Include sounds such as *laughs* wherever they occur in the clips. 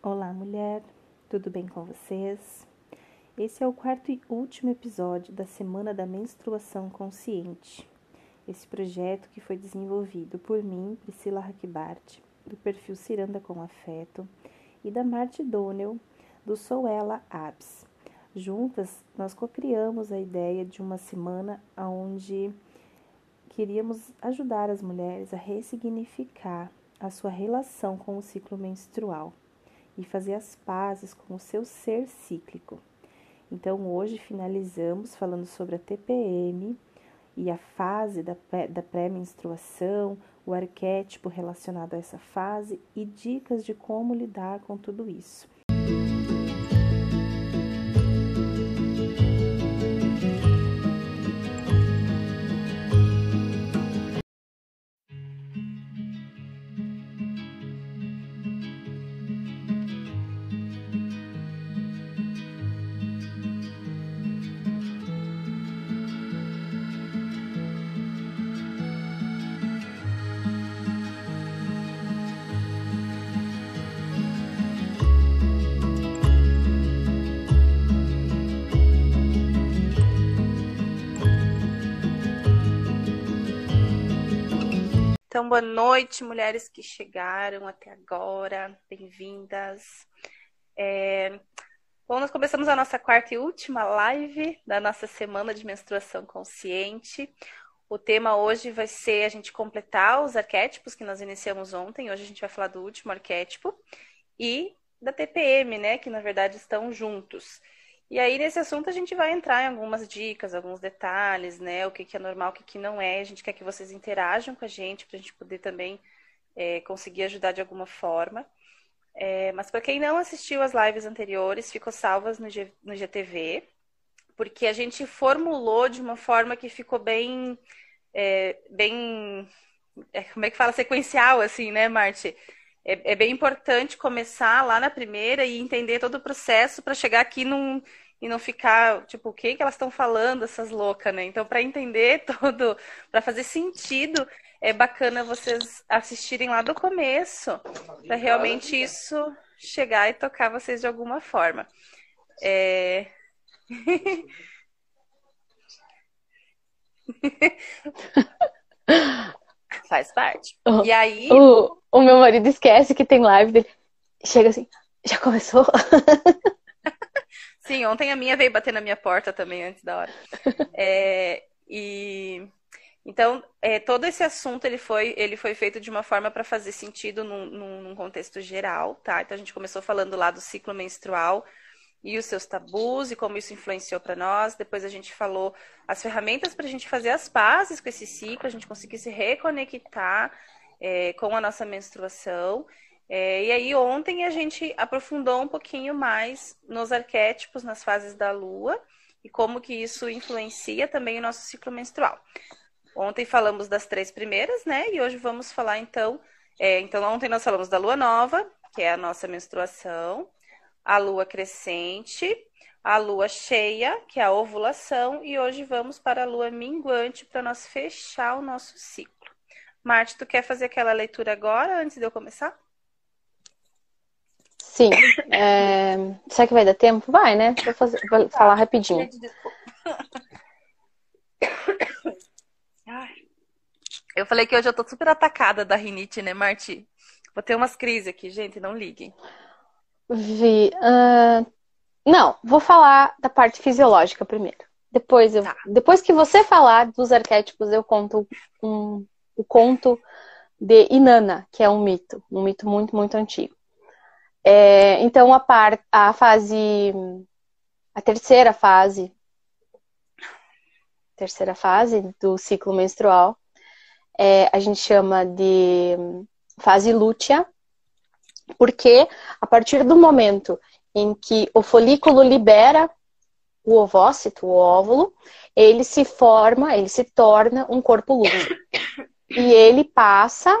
Olá, mulher, tudo bem com vocês? Esse é o quarto e último episódio da Semana da Menstruação Consciente. Esse projeto que foi desenvolvido por mim, Priscila Hackbart, do perfil Ciranda com Afeto, e da Marte Donnell, do Sou Ela Abs. Juntas, nós cocriamos a ideia de uma semana onde queríamos ajudar as mulheres a ressignificar a sua relação com o ciclo menstrual e fazer as pazes com o seu ser cíclico. Então, hoje finalizamos falando sobre a TPM e a fase da, da pré-menstruação, o arquétipo relacionado a essa fase e dicas de como lidar com tudo isso. Então, boa noite, mulheres que chegaram até agora, bem-vindas. É... Bom, nós começamos a nossa quarta e última live da nossa semana de menstruação consciente. O tema hoje vai ser a gente completar os arquétipos que nós iniciamos ontem. Hoje a gente vai falar do último arquétipo e da TPM, né? Que na verdade estão juntos. E aí, nesse assunto, a gente vai entrar em algumas dicas, alguns detalhes, né? O que, que é normal, o que, que não é. A gente quer que vocês interajam com a gente para a gente poder também é, conseguir ajudar de alguma forma. É, mas para quem não assistiu as lives anteriores, ficou salvas no, G, no GTV, porque a gente formulou de uma forma que ficou bem. É, bem. É, como é que fala? Sequencial, assim, né, Marte? é, é, bem importante começar lá na primeira e entender todo o processo para chegar aqui num, e não ficar, tipo, o que, que elas estão falando, essas loucas, né? Então, para entender *laughs* todo, para fazer sentido, é bacana vocês assistirem lá do começo, para realmente isso chegar e tocar vocês de alguma forma. É... *laughs* Faz parte. *laughs* Oh, e aí. O, o meu marido esquece que tem live dele. Chega assim, já começou? Sim, ontem a minha veio bater na minha porta também antes da hora. *laughs* É, e então é, todo esse assunto ele foi ele foi feito de uma forma para fazer sentido num, num, contexto geral, tá? Então a gente começou falando lá do ciclo menstrual e os seus tabus e como isso influenciou para nós. Depois a gente falou as ferramentas para a gente fazer as pazes com esse ciclo, a gente conseguir se reconectar é, com a nossa menstruação. É, e aí ontem a gente aprofundou um pouquinho mais nos arquétipos, nas fases da lua e como que isso influencia também o nosso ciclo menstrual. Ontem falamos das três primeiras, né? E hoje vamos falar então. É, então ontem nós falamos da lua nova, que é a nossa menstruação a lua crescente, a lua cheia, que é a ovulação, e hoje vamos para a lua minguante para nós fechar o nosso ciclo. Marte, tu quer fazer aquela leitura agora, antes de eu começar? Sim. É... Será que vai dar tempo? Vai, né? Vou, fazer... Vou falar rapidinho. Eu falei que hoje eu tô super atacada da rinite, né, Marte? Vou ter umas crises aqui, gente, não liguem. Vi. Uh, não, vou falar da parte fisiológica primeiro. Depois, eu, tá. depois que você falar dos arquétipos, eu conto um, o conto de Inanna, que é um mito, um mito muito, muito antigo. É, então, a, par, a fase, a terceira fase, terceira fase do ciclo menstrual, é, a gente chama de fase lútea, porque a partir do momento em que o folículo libera o ovócito, o óvulo, ele se forma, ele se torna um corpo lúteo. E ele passa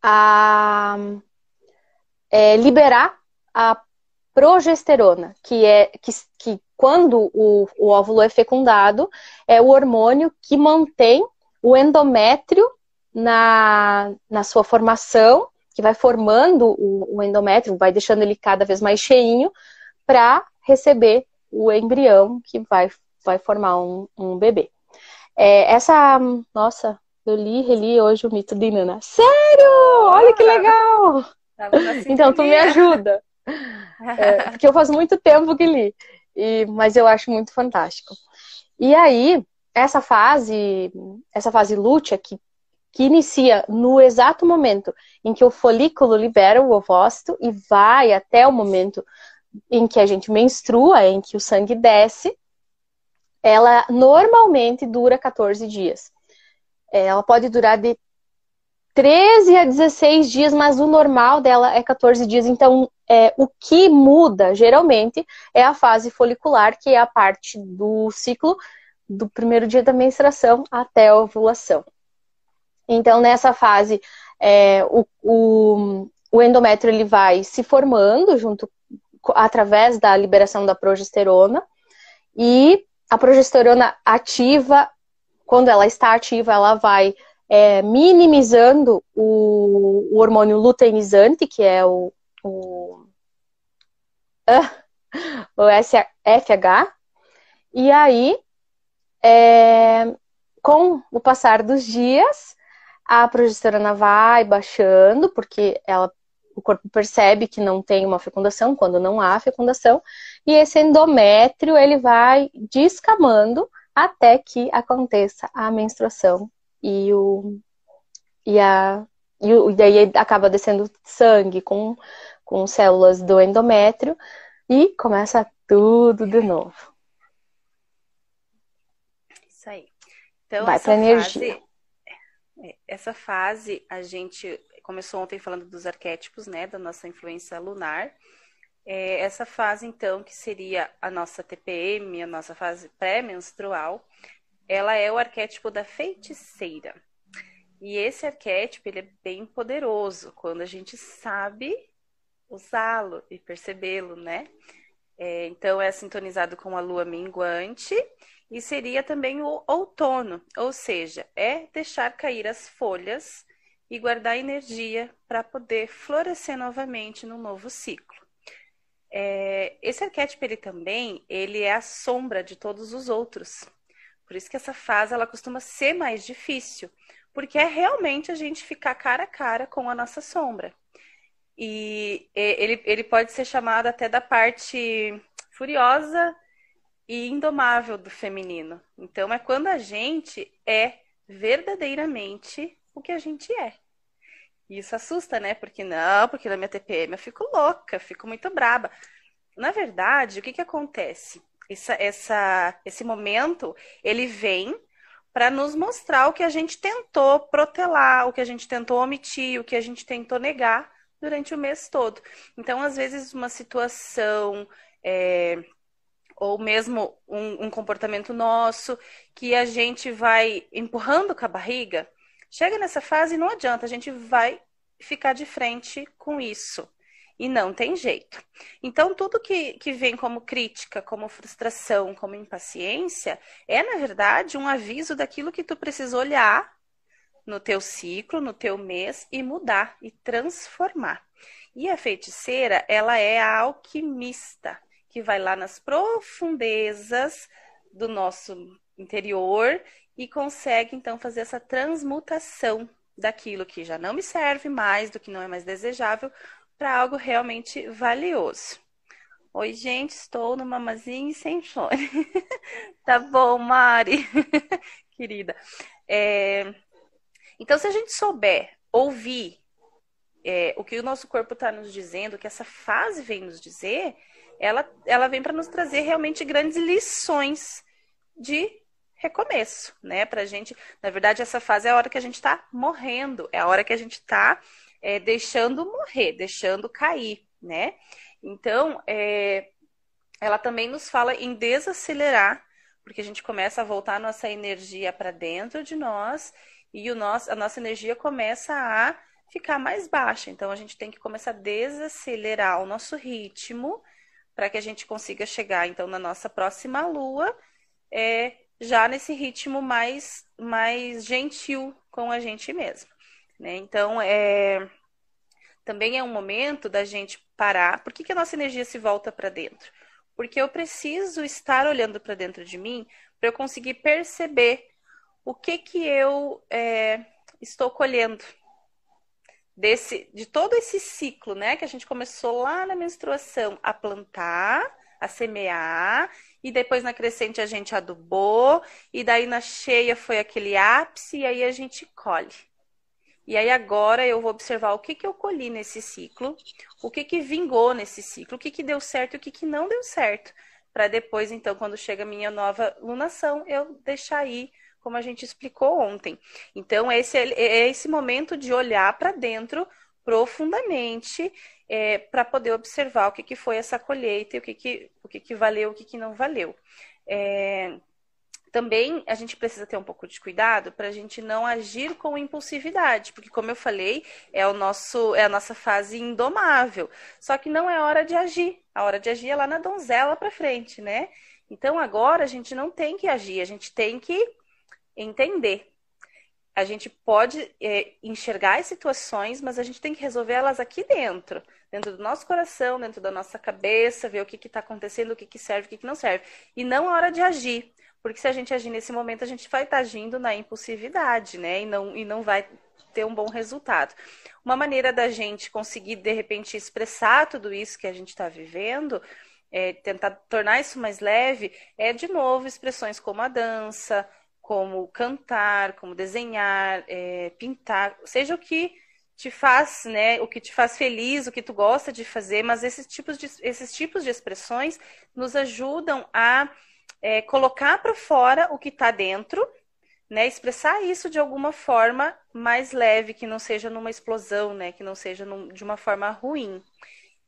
a é, liberar a progesterona, que é que, que quando o, o óvulo é fecundado, é o hormônio que mantém o endométrio na, na sua formação, que vai formando o, o endométrio, vai deixando ele cada vez mais cheinho para receber o embrião que vai, vai formar um, um bebê. É, essa, nossa, eu li reli hoje o mito de Nana. Sério? Olha que legal! *laughs* Então, tu me ajuda. É, *laughs* porque eu faz muito tempo que li. E, mas eu acho muito fantástico. E aí, essa fase, essa fase lútea que, que inicia no exato momento em que o folículo libera o ovócito e vai até o momento em que a gente menstrua, em que o sangue desce, ela normalmente dura 14 dias. É, ela pode durar de 13 a 16 dias, mas o normal dela é 14 dias. Então, é, o que muda, geralmente, é a fase folicular, que é a parte do ciclo do primeiro dia da menstruação até a ovulação. Então, nessa fase, é, o, o, o, endométrio ele vai se formando junto através da liberação da progesterona e a progesterona ativa, quando ela está ativa, ela vai é, minimizando o, o, hormônio luteinizante, que é o, o, o FH, e aí, é, com o passar dos dias, a progesterona vai baixando, porque ela, o corpo percebe que não tem uma fecundação, quando não há fecundação, e esse endométrio ele vai descamando até que aconteça a menstruação e o e a e, o, e daí acaba descendo sangue com, com células do endométrio e começa tudo de novo. Isso aí. Então, Vai essa energia. Fase, é, essa fase a gente começou ontem falando dos arquétipos, né, da nossa influência lunar. É, essa fase, então, que seria a nossa TPM, a nossa fase pré-menstrual, ela é o arquétipo da feiticeira. E esse arquétipo ele é bem poderoso quando a gente sabe usá-lo e percebê-lo, né? É, então é sintonizado com a lua minguante e seria também o outono, ou seja, é deixar cair as folhas e guardar energia para poder florescer novamente no novo ciclo. É, esse arquétipo ele também ele é a sombra de todos os outros. Por isso que essa fase ela costuma ser mais difícil, porque é realmente a gente ficar cara a cara com a nossa sombra. E ele, ele pode ser chamado até da parte furiosa e indomável do feminino. Então é quando a gente é verdadeiramente o que a gente é. E isso assusta, né? Porque não, porque na minha TPM eu fico louca, fico muito braba. Na verdade, o que, que acontece? Essa, essa, esse momento, ele vem para nos mostrar o que a gente tentou protelar, o que a gente tentou omitir, o que a gente tentou negar durante o mês todo. Então, às vezes, uma situação é, ou mesmo um, um, comportamento nosso que a gente vai empurrando com a barriga, chega nessa fase e não adianta, a gente vai ficar de frente com isso. E não tem jeito. Então, tudo que, que vem como crítica, como frustração, como impaciência, é, na verdade, um aviso daquilo que tu precisa olhar no teu ciclo, no teu mês e mudar e transformar. E a feiticeira, ela é a alquimista, que vai lá nas profundezas do nosso interior e consegue então fazer essa transmutação daquilo que já não me serve mais, do que não é mais desejável, para algo realmente valioso. Oi, gente, estou no mamazinho sem fone. *laughs* tá bom, Mari, *laughs* querida. É... Então, se a gente souber ouvir é, o que o nosso corpo está nos dizendo, o que essa fase vem nos dizer, ela, ela vem para nos trazer realmente grandes lições de recomeço, né? Pra gente, na verdade, essa fase é a hora que a gente está morrendo, é a hora que a gente está é, deixando morrer, deixando cair, né? Então, é, ela também nos fala em desacelerar, porque a gente começa a voltar a nossa energia para dentro de nós e o nosso, a nossa energia começa a ficar mais baixa. Então, a gente tem que começar a desacelerar o nosso ritmo para que a gente consiga chegar, então, na nossa próxima lua, é, já nesse ritmo mais, mais gentil com a gente mesmo. Né? Então, é, também é um momento da gente parar. Por que, que a nossa energia se volta para dentro? Porque eu preciso estar olhando para dentro de mim para eu conseguir perceber o que que eu é, estou colhendo desse, de todo esse ciclo, né? Que a gente começou lá na menstruação a plantar, a semear, e depois na crescente a gente adubou, e daí na cheia foi aquele ápice, e aí a gente colhe. E aí agora eu vou observar o que, que eu colhi nesse ciclo, o que, que vingou nesse ciclo, o que, que deu certo e o que, que não deu certo. Para depois, então, quando chega a minha nova lunação, eu deixar aí como a gente explicou ontem. Então, esse é, é esse momento de olhar para dentro profundamente é, para poder observar o que, que foi essa colheita e o que, que, o que, que valeu, o que, que não valeu. É, também a gente precisa ter um pouco de cuidado para a gente não agir com impulsividade, porque como eu falei, é o nosso é a nossa fase indomável. Só que não é hora de agir. A hora de agir é lá na donzela para frente, né? Então agora a gente não tem que agir, a gente tem que entender. A gente pode é, enxergar as situações, mas a gente tem que resolver elas aqui dentro, dentro do nosso coração, dentro da nossa cabeça, ver o que está acontecendo, o que, que serve, o que, que não serve. E não a hora de agir. Porque se a gente agir nesse momento, a gente vai estar tá agindo na impulsividade, né? E não, e não vai ter um bom resultado. Uma maneira da gente conseguir, de repente, expressar tudo isso que a gente está vivendo, é, tentar tornar isso mais leve, é, de novo, expressões como a dança, como cantar, como desenhar, é, pintar, seja o que te faz, né, o que te faz feliz, o que tu gosta de fazer, mas esses tipos de, esses tipos de expressões nos ajudam a é, colocar para fora o que está dentro, né, expressar isso de alguma forma mais leve, que não seja numa explosão, né, que não seja num, de uma forma ruim.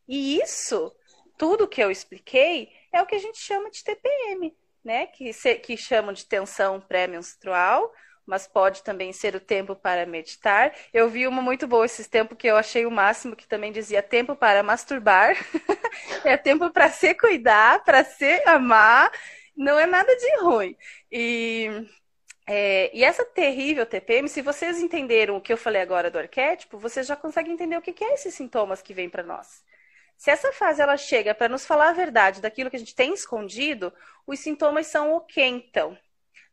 E isso, tudo que eu expliquei, é o que a gente chama de TPM, né, que, se, que chamam de tensão pré-menstrual, mas pode também ser o tempo para meditar. Eu vi uma muito boa esses tempos que eu achei o máximo, que também dizia tempo para masturbar, *laughs* é tempo para se cuidar, para se amar, não é nada de ruim. E, é, e essa terrível TPM, se vocês entenderam o que eu falei agora do arquétipo, vocês já conseguem entender o que, que é esses sintomas que vêm para nós. Se essa fase ela chega para nos falar a verdade daquilo que a gente tem escondido, os sintomas são o que então?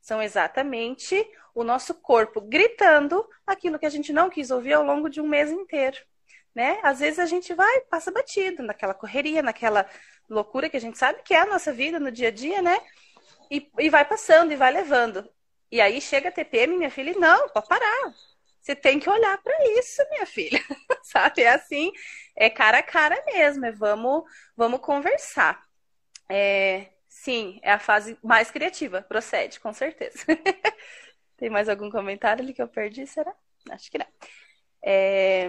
São exatamente o nosso corpo gritando aquilo que a gente não quis ouvir ao longo de um mês inteiro. Né? Às vezes a gente vai, passa batido naquela correria, naquela loucura que a gente sabe que é a nossa vida no dia a dia, né? E, e vai passando e vai levando. E aí chega a TPM, minha filha, e não, pode parar. Você tem que olhar para isso, minha filha. *laughs* Sabe? É assim, é cara a cara mesmo. É vamos, vamos conversar. É, sim, é a fase mais criativa. Procede, com certeza. *laughs* tem mais algum comentário ali que eu perdi? Será? Acho que não. É...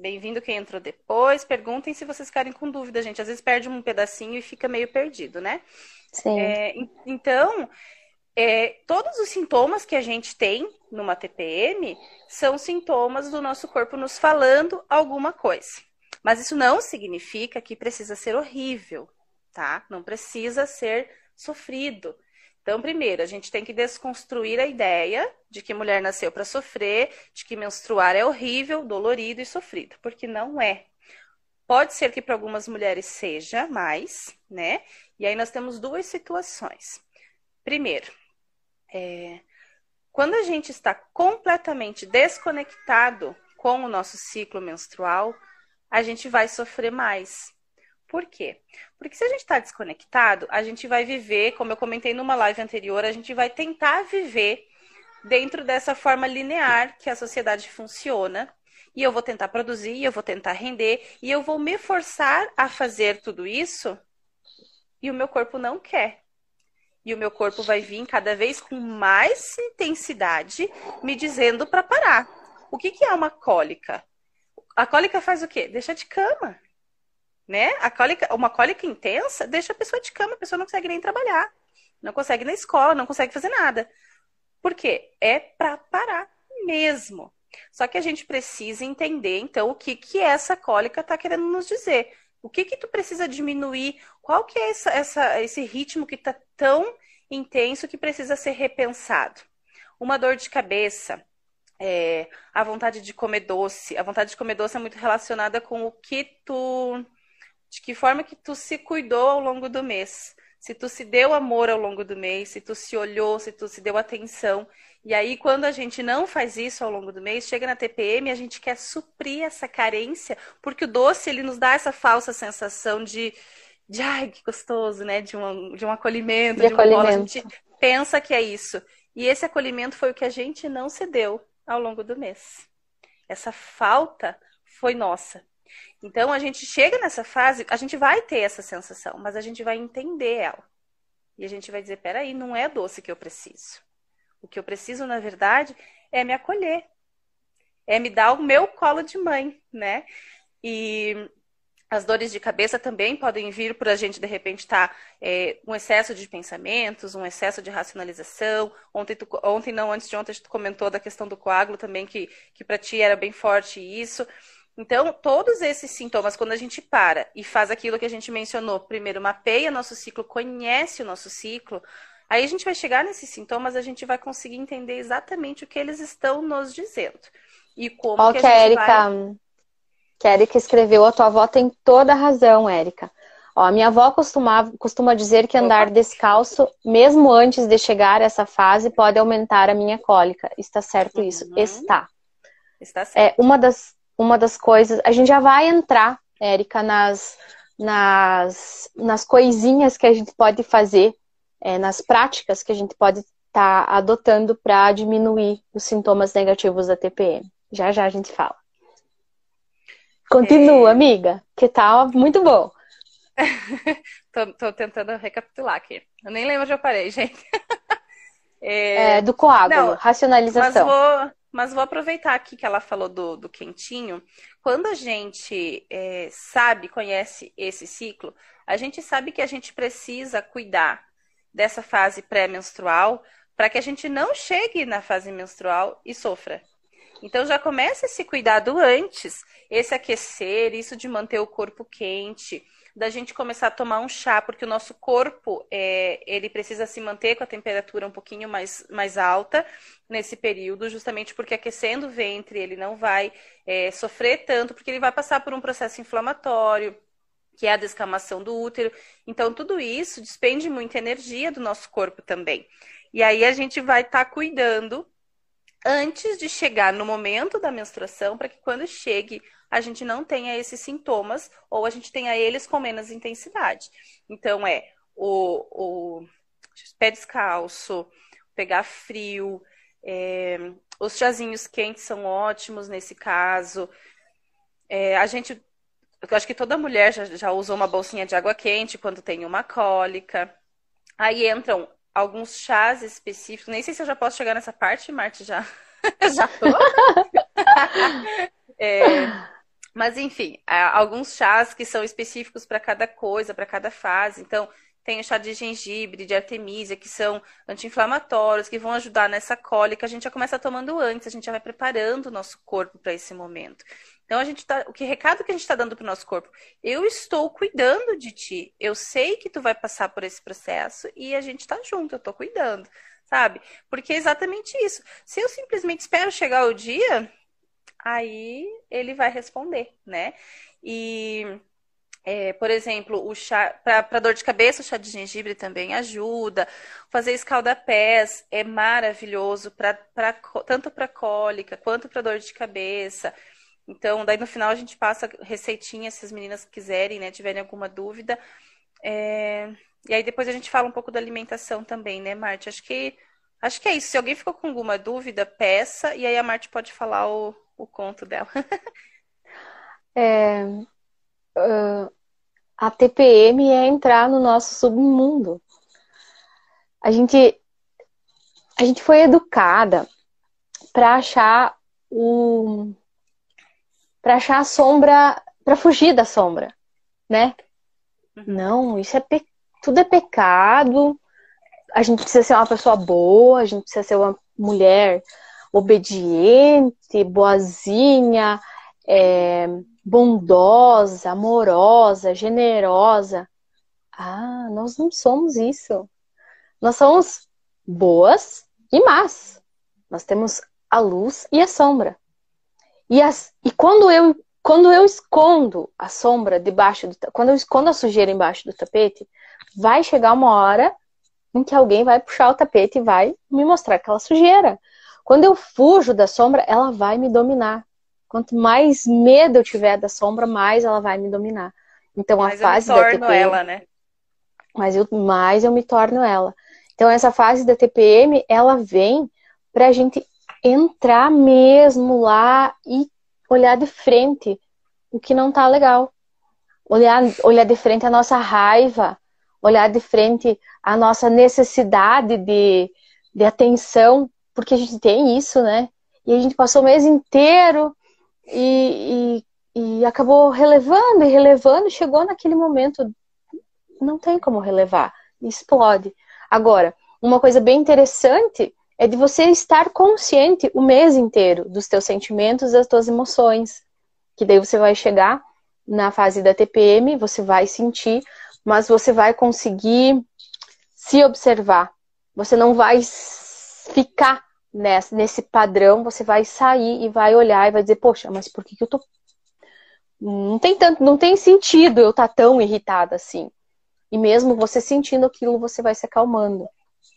Bem-vindo quem entrou depois. Perguntem se vocês ficarem com dúvida, gente. Às vezes perde um pedacinho e fica meio perdido, né? Sim. É, então, é, todos os sintomas que a gente tem numa TPM são sintomas do nosso corpo nos falando alguma coisa. Mas isso não significa que precisa ser horrível, tá? Não precisa ser sofrido. Então, primeiro, a gente tem que desconstruir a ideia de que mulher nasceu para sofrer, de que menstruar é horrível, dolorido e sofrido, porque não é. Pode ser que para algumas mulheres seja mais, né? E aí nós temos duas situações. Primeiro, é, quando a gente está completamente desconectado com o nosso ciclo menstrual, a gente vai sofrer mais. Por quê? Porque se a gente está desconectado, a gente vai viver, como eu comentei numa live anterior, a gente vai tentar viver dentro dessa forma linear que a sociedade funciona. E eu vou tentar produzir, eu vou tentar render, e eu vou me forçar a fazer tudo isso, e o meu corpo não quer e o meu corpo vai vir cada vez com mais intensidade me dizendo para parar. O que, que é uma cólica? A cólica faz o quê? Deixa de cama. Né? A cólica, uma cólica intensa deixa a pessoa de cama, a pessoa não consegue nem trabalhar, não consegue ir na escola, não consegue fazer nada. Por quê? É para parar mesmo. Só que a gente precisa entender, então, o que, que essa cólica está querendo nos dizer. O que que tu precisa diminuir? Qual que é essa, essa, esse ritmo que está tão intenso que precisa ser repensado? Uma dor de cabeça, é, a vontade de comer doce. A vontade de comer doce é muito relacionada com o que tu. De que forma que tu se cuidou ao longo do mês. Se tu se deu amor ao longo do mês, se tu se olhou, se tu se deu atenção. E aí, quando a gente não faz isso ao longo do mês, chega na TPM, a gente quer suprir essa carência, porque o doce ele nos dá essa falsa sensação de, de ai, que gostoso, né? De um, de um acolhimento, de, de acolhimento. Um a gente pensa que é isso. E esse acolhimento foi o que a gente não se deu ao longo do mês. Essa falta foi nossa. Então a gente chega nessa fase, a gente vai ter essa sensação, mas a gente vai entender ela. E a gente vai dizer: peraí, não é doce que eu preciso. O que eu preciso, na verdade, é me acolher, é me dar o meu colo de mãe, né? E as dores de cabeça também podem vir por a gente, de repente, estar tá, é, um excesso de pensamentos, um excesso de racionalização. Ontem, tu, ontem não, antes de ontem, tu comentou da questão do coágulo também, que, que para ti era bem forte isso. Então, todos esses sintomas, quando a gente para e faz aquilo que a gente mencionou, primeiro mapeia nosso ciclo, conhece o nosso ciclo, aí a gente vai chegar nesses sintomas, a gente vai conseguir entender exatamente o que eles estão nos dizendo. E como Ó, que a gente vai que a Erika escreveu, a tua avó tem toda a razão, Érica. Ó, a minha avó costumava, costuma dizer que andar Opa. descalço, mesmo antes de chegar a essa fase, pode aumentar a minha cólica. Está certo isso? Uhum. Está. Está certo. É, uma, das, uma das coisas. A gente já vai entrar, Érica, nas, nas, nas coisinhas que a gente pode fazer, é, nas práticas que a gente pode estar tá adotando para diminuir os sintomas negativos da TPM. Já já a gente fala. Continua, é... amiga, que tá muito bom. *laughs* tô, tô, tentando recapitular aqui. Eu nem lembro onde eu parei, gente. *laughs* é... é... do coágulo, Não, racionalização. Mas vou, mas vou aproveitar aqui que ela falou do, do quentinho. Quando a gente é, sabe, conhece esse ciclo, a gente sabe que a gente precisa cuidar dessa fase pré-menstrual para que a gente não chegue na fase menstrual e sofra. Então já começa esse cuidado antes, esse aquecer, isso de manter o corpo quente, da gente começar a tomar um chá, porque o nosso corpo é, ele precisa se manter com a temperatura um pouquinho mais, mais alta nesse período, justamente porque aquecendo o ventre ele não vai é, sofrer tanto, porque ele vai passar por um processo inflamatório, que é a descamação do útero. Então, tudo isso despende muita energia do nosso corpo também. E aí a gente vai estar tá cuidando antes de chegar no momento da menstruação, para que quando chegue a gente não tenha esses sintomas ou a gente tenha eles com menos intensidade. Então é o, o pé descalço, pegar frio, é, os chazinhos quentes são ótimos nesse caso. É, a gente, eu acho que toda mulher já, já usou uma bolsinha de água quente quando tem uma cólica. Aí entram alguns chás específicos. Nem sei se eu já posso chegar nessa parte, Marte, já. *laughs* já tô. *laughs* é, mas, enfim, alguns chás que são específicos para cada coisa, para cada fase. Então, tem o chá de gengibre, de artemisia, que são anti-inflamatórios, que vão ajudar nessa cólica. A gente já começa tomando antes, a gente já vai preparando o nosso corpo para esse momento. Então a gente tá, o que recado que a gente está dando para o nosso corpo? Eu estou cuidando de ti. Eu sei que tu vai passar por esse processo e a gente está junto. Eu estou cuidando, sabe? Porque é exatamente isso. Se eu simplesmente espero chegar o dia, aí ele vai responder, né? E é, por exemplo, o chá para dor de cabeça, o chá de gengibre também ajuda. Fazer escalda-pés é maravilhoso pra, pra, tanto para cólica quanto para dor de cabeça. Então, daí no final a gente passa receitinha se as meninas quiserem, né, tiverem alguma dúvida. É... E aí depois a gente fala um pouco da alimentação também, né, Marte? Acho que acho que é isso. Se alguém ficou com alguma dúvida, peça e aí a Marte pode falar o, o conto dela. *laughs* é, uh, a TPM é entrar no nosso submundo. A gente a gente foi educada para achar o para achar a sombra, para fugir da sombra, né? Uhum. Não, isso é pe... tudo é pecado. A gente precisa ser uma pessoa boa, a gente precisa ser uma mulher obediente, boazinha, é, bondosa, amorosa, generosa. Ah, nós não somos isso. Nós somos boas e más. Nós temos a luz e a sombra. E, as, e quando, eu, quando eu escondo a sombra debaixo do quando eu escondo a sujeira embaixo do tapete, vai chegar uma hora em que alguém vai puxar o tapete e vai me mostrar aquela sujeira. Quando eu fujo da sombra, ela vai me dominar. Quanto mais medo eu tiver da sombra, mais ela vai me dominar. Então mais a fase eu me torno da TPM, ela, né? Mas eu, mais eu me torno ela. Então essa fase da TPM, ela vem para a gente entrar mesmo lá e olhar de frente o que não tá legal. Olhar, olhar de frente a nossa raiva, olhar de frente a nossa necessidade de, de atenção, porque a gente tem isso, né? E a gente passou o mês inteiro e, e, e acabou relevando e relevando, chegou naquele momento, não tem como relevar, explode. Agora, uma coisa bem interessante é de você estar consciente o mês inteiro dos teus sentimentos, das tuas emoções, que daí você vai chegar na fase da TPM, você vai sentir mas você vai conseguir se observar. Você não vai ficar nesse, nesse padrão, você vai sair e vai olhar e vai dizer, poxa, mas por que, que eu tô. Não tem tanto, não tem sentido eu estar tá tão irritada assim. E mesmo você sentindo aquilo, você vai se acalmando.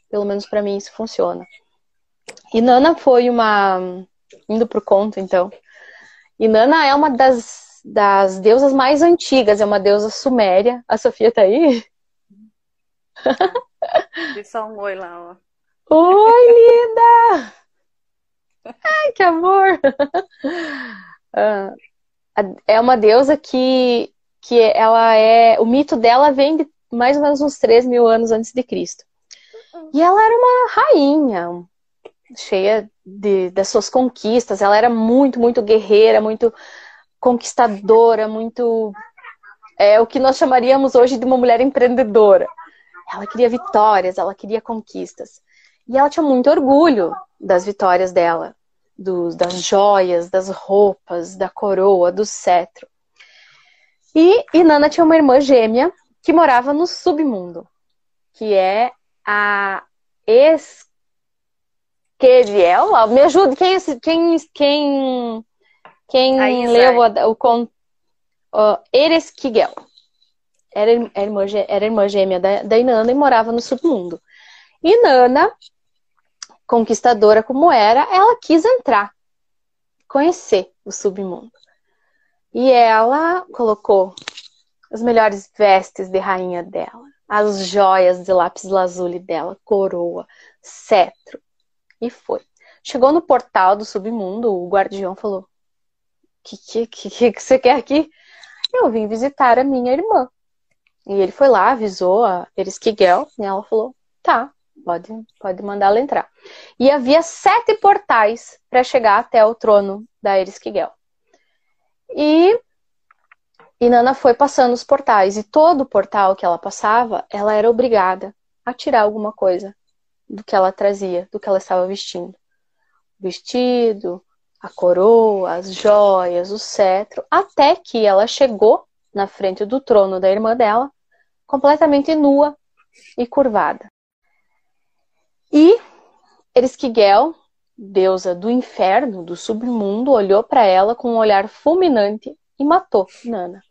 Pelo menos para mim isso funciona. E Nana foi uma. Indo pro conto, então. E Nana é uma das das deusas mais antigas, é uma deusa suméria. A Sofia tá aí? Dê só um oi lá, ó. Oi, linda! Ai, que amor! Ah, é uma deusa que, que ela é. O mito dela vem de mais ou menos uns 3 mil anos antes de Cristo. E ela era uma rainha, cheia de, das suas conquistas. Ela era muito, muito guerreira, muito conquistadora, muito. É o que nós chamaríamos hoje de uma mulher empreendedora. Ela queria vitórias, ela queria conquistas. E ela tinha muito orgulho das vitórias dela, dos, das joias, das roupas, da coroa, do cetro. E Inanna tinha uma irmã gêmea que morava no submundo, que é a Esqueriel. Me ajude, quem, quem, quem quem leu o, o conto uh, era, era, irmã, era irmã gêmea da, da Inanna e morava no submundo. E Nana, conquistadora como era, ela quis entrar, conhecer o submundo. E ela colocou as melhores vestes de rainha dela, as joias de lápis lazuli dela, coroa, cetro, e foi. Chegou no portal do submundo, o guardião falou: que, que, que, que você quer aqui? Eu vim visitar a minha irmã. E ele foi lá, avisou a Eriskigel, e ela falou: tá, pode, pode mandar ela entrar. E havia sete portais para chegar até o trono da Eriskigel. E, e Nana foi passando os portais, e todo portal que ela passava, ela era obrigada a tirar alguma coisa do que ela trazia, do que ela estava vestindo. Vestido, a coroa, as joias, o cetro, até que ela chegou na frente do trono da irmã dela, completamente nua e curvada. E Ereskigel, deusa do inferno, do submundo, olhou para ela com um olhar fulminante e matou Nana.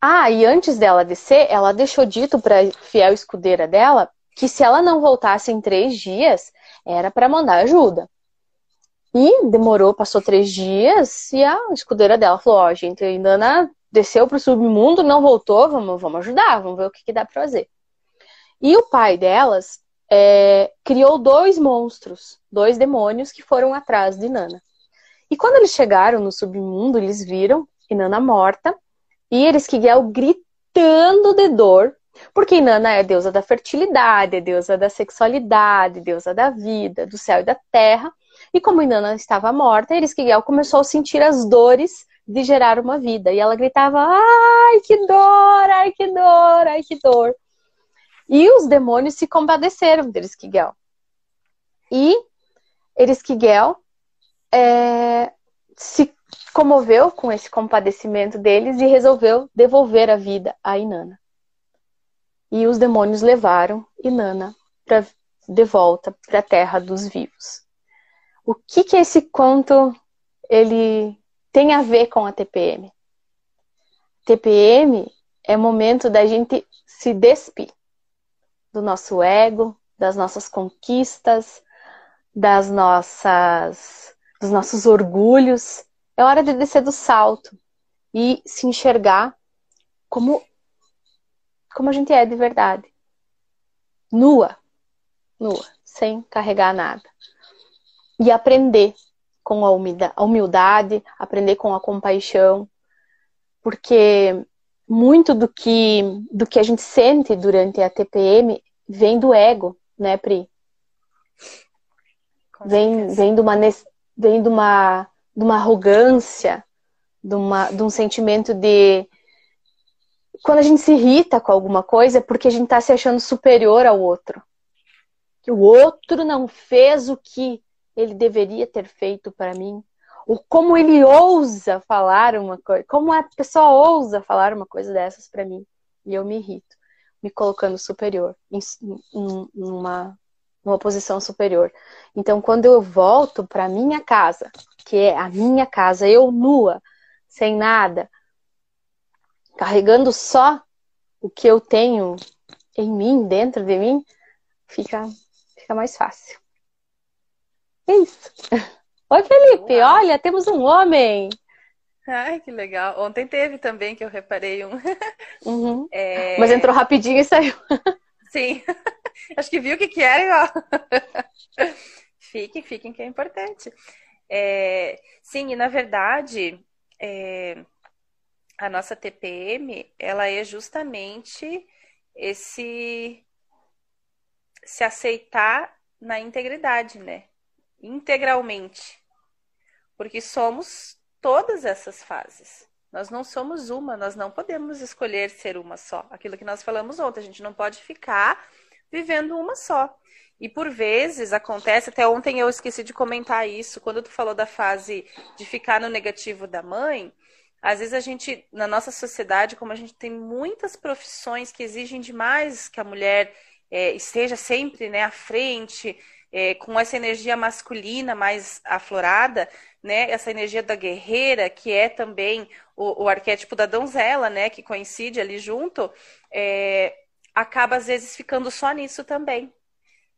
Ah, e antes dela descer, ela deixou dito para fiel escudeira dela que se ela não voltasse em três dias, era para mandar ajuda. E demorou, passou três dias, e a escudeira dela falou: Ó, oh, gente, a Indana desceu pro submundo, não voltou, vamos, vamos ajudar, vamos ver o que, que dá pra fazer. E o pai delas é, criou dois monstros, dois demônios que foram atrás de Nana. E quando eles chegaram no submundo, eles viram Inanna morta e Ereskigel gritando de dor, porque Inanna é deusa da fertilidade, é deusa da sexualidade, deusa da vida, do céu e da terra. E como Inanna estava morta, Ereskkigal começou a sentir as dores de gerar uma vida. E ela gritava: Ai, que dor! Ai, que dor! Ai, que dor! E os demônios se compadeceram de Ereskkigal. E Ereskkigal é, se comoveu com esse compadecimento deles e resolveu devolver a vida a Inanna. E os demônios levaram Inanna pra, de volta para a terra dos vivos. o que que esse conto ele tem a ver com a TPM? TPM é momento da gente se despir do nosso ego, das nossas conquistas, das nossas dos nossos orgulhos. É hora de descer do salto e se enxergar como como a gente é de verdade. Nua. Nua, sem carregar nada. E aprender com a humildade, aprender com a compaixão, porque muito do que do que a gente sente durante a TPM vem do ego, né, Pri? Vem, vem de uma vem de uma de uma arrogância, de, uma, de um sentimento de quando a gente se irrita com alguma coisa é porque a gente está se achando superior ao outro. Que o outro não fez o que ele deveria ter feito para mim. Ou como ele ousa falar uma coisa, como a pessoa ousa falar uma coisa dessas para mim. E eu me irrito, me colocando superior, em, em, numa, numa posição superior. Então, quando eu volto para minha casa, que é a minha casa, eu nua, sem nada, carregando só o que eu tenho em mim, dentro de mim, fica, fica mais fácil. É isso. *laughs* Oi, Felipe, olha, temos um homem. Ai, que legal. Ontem teve também que eu reparei um. Uhum. *laughs* É... Mas entrou rapidinho e saiu. Sim. *laughs* Acho que viu o que, que era igual. *laughs* fiquem, fiquem, que é importante. É... Sim, e na verdade, é... a nossa TPM, ela é justamente esse se aceitar na integridade, né? integralmente. Porque somos todas essas fases. Nós não somos uma, nós não podemos escolher ser uma só. Aquilo que nós falamos ontem, a gente não pode ficar vivendo uma só. E por vezes acontece, até ontem eu esqueci de comentar isso, quando tu falou da fase de ficar no negativo da mãe, às vezes a gente, na nossa sociedade, como a gente tem muitas profissões que exigem demais que a mulher é, esteja sempre né, à frente, é, com essa energia masculina mais aflorada, né? Essa energia da guerreira, que é também o, o arquétipo da donzela, né? Que coincide ali junto, é, acaba às vezes ficando só nisso também.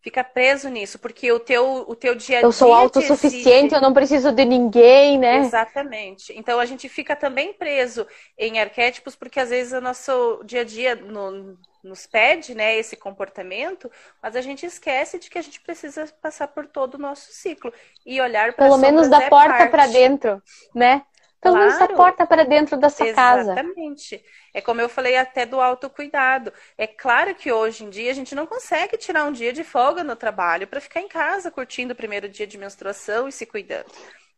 Fica preso nisso, porque o teu, o teu dia a dia. Eu sou autossuficiente, eu não preciso de ninguém, né? Exatamente. Então a gente fica também preso em arquétipos, porque às vezes o nosso dia a dia, no, nos pede, né, esse comportamento, mas a gente esquece de que a gente precisa passar por todo o nosso ciclo e olhar para pelo menos da é porta para dentro, né? Pelo claro. menos da porta para dentro da sua Exatamente. casa. Exatamente. É como eu falei até do autocuidado. É claro que hoje em dia a gente não consegue tirar um dia de folga no trabalho para ficar em casa curtindo o primeiro dia de menstruação e se cuidando.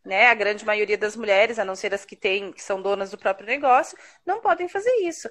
Né? A grande maioria das mulheres, a não ser as que têm, que são donas do próprio negócio, não podem fazer isso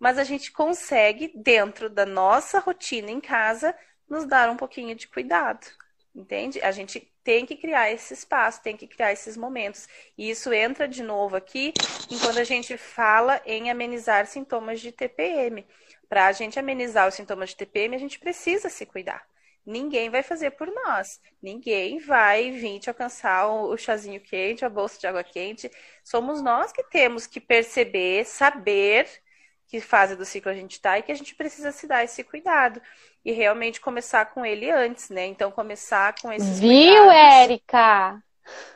mas a gente consegue, dentro da nossa rotina em casa, nos dar um pouquinho de cuidado. Entende? A gente tem que criar esse espaço, tem que criar esses momentos. E isso entra de novo aqui quando a gente fala em amenizar sintomas de TPM. Para a gente amenizar os sintomas de TPM, a gente precisa se cuidar. Ninguém vai fazer por nós. Ninguém vai vir te alcançar o chazinho quente, a bolsa de água quente. Somos nós que temos que perceber, saber que fase do ciclo a gente está e que a gente precisa se dar esse cuidado. E realmente começar com ele antes, né? Então, começar com esses Viu. Érica?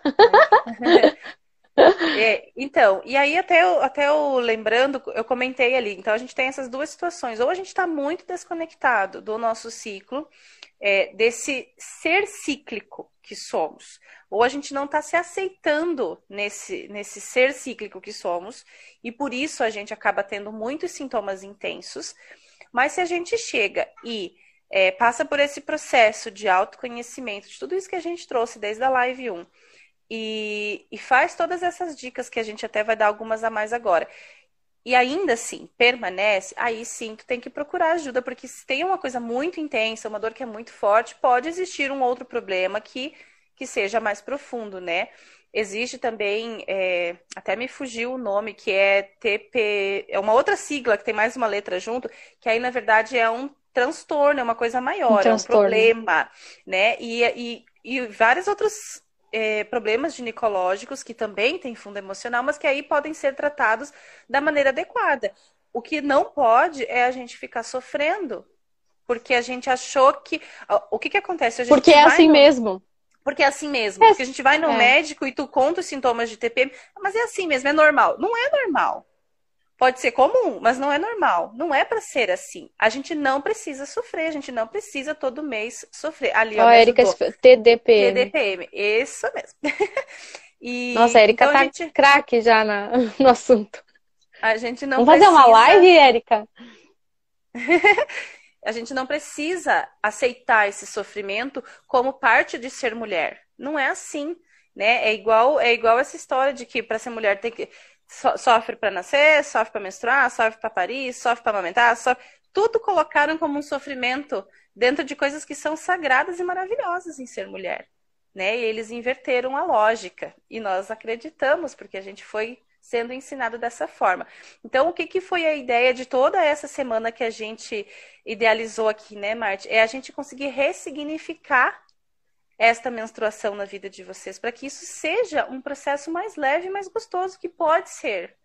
*laughs* *laughs* É, então, e aí até eu, até eu lembrando, eu comentei ali, então a gente tem essas duas situações. Ou a gente está muito desconectado do nosso ciclo, é, desse ser cíclico que somos. Ou a gente não está se aceitando nesse, nesse ser cíclico que somos, e por isso a gente acaba tendo muitos sintomas intensos. Mas se a gente chega e é, passa por esse processo de autoconhecimento, de tudo isso que a gente trouxe desde a live 1, e, e faz todas essas dicas que a gente até vai dar algumas a mais agora, e ainda assim permanece, aí sim tu tem que procurar ajuda, porque se tem uma coisa muito intensa, uma dor que é muito forte, pode existir um outro problema que, que seja mais profundo, né? Existe também, é, até me fugiu o nome, que é TP, é uma outra sigla que tem mais uma letra junto, que aí na verdade é um transtorno, é uma coisa maior, um é um problema, né? E, e, e vários outros é, problemas ginecológicos que também têm fundo emocional, mas que aí podem ser tratados da maneira adequada. O que não pode é a gente ficar sofrendo, porque a gente achou que. O que, que acontece? porque é assim no... mesmo. Porque é assim mesmo. É, porque a gente vai no é. médico e tu conta os sintomas de TPM, mas é assim mesmo, é normal. Não é normal. Pode ser comum, mas não é normal. Não é para ser assim. A gente não precisa sofrer, a gente não precisa todo mês sofrer. Ali, ó, oh, Erika, TDPM. TDPM, isso mesmo. *laughs* e, Nossa, a Erika então tá gente... craque já na, *laughs* no assunto. A gente não Vamos precisa... fazer uma live, Erika? *laughs* a gente não precisa aceitar esse sofrimento como parte de ser mulher. Não é assim, né? É igual, é igual essa história de que para ser mulher tem que so, sofre para nascer, sofre para menstruar, sofre para parir, sofre para amamentar, sofre... tudo colocaram como um sofrimento dentro de coisas que são sagradas e maravilhosas em ser mulher, né? E eles inverteram a lógica e nós acreditamos porque a gente foi sendo ensinado dessa forma. Então, o que, que foi a ideia de toda essa semana que a gente idealizou aqui, né, Marte? É a gente conseguir ressignificar esta menstruação na vida de vocês, para que isso seja um processo mais leve e mais gostoso, que pode ser.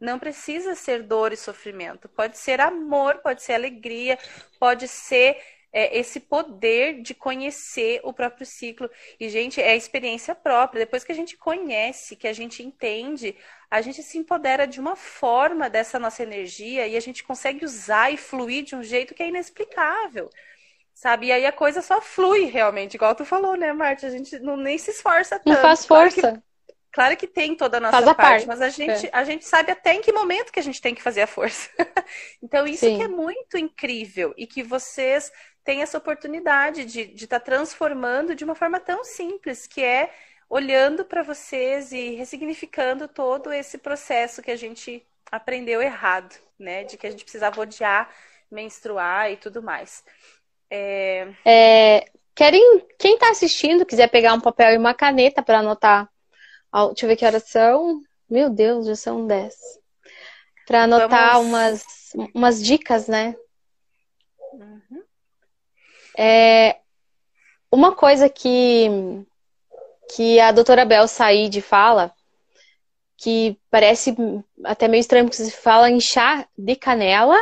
Não precisa ser dor e sofrimento, pode ser amor, pode ser alegria, pode ser é, esse poder de conhecer o próprio ciclo. E, gente, é experiência própria. Depois que a gente conhece, que a gente entende, a gente se empodera de uma forma dessa nossa energia e a gente consegue usar e fluir de um jeito que é inexplicável sabe? E aí a coisa só flui realmente, igual tu falou, né, Marta? A gente não nem se esforça tanto. Não faz força. Claro que, claro que tem toda a nossa faz a parte, parte, mas a gente, é. a gente sabe até em que momento que a gente tem que fazer a força. *laughs* então, isso Sim. que é muito incrível e que vocês têm essa oportunidade de estar tá transformando de uma forma tão simples, que é olhando para vocês e ressignificando todo esse processo que a gente aprendeu errado, né? De que a gente precisava odiar menstruar e tudo mais. É... É, querem, quem está assistindo, quiser pegar um papel e uma caneta para anotar. Deixa eu ver que horas são. Meu Deus, já são 10. Para anotar Vamos... umas, umas dicas, né? Uhum. É, uma coisa que, que a doutora Bel Said fala, que parece até meio estranho, porque se fala em chá de canela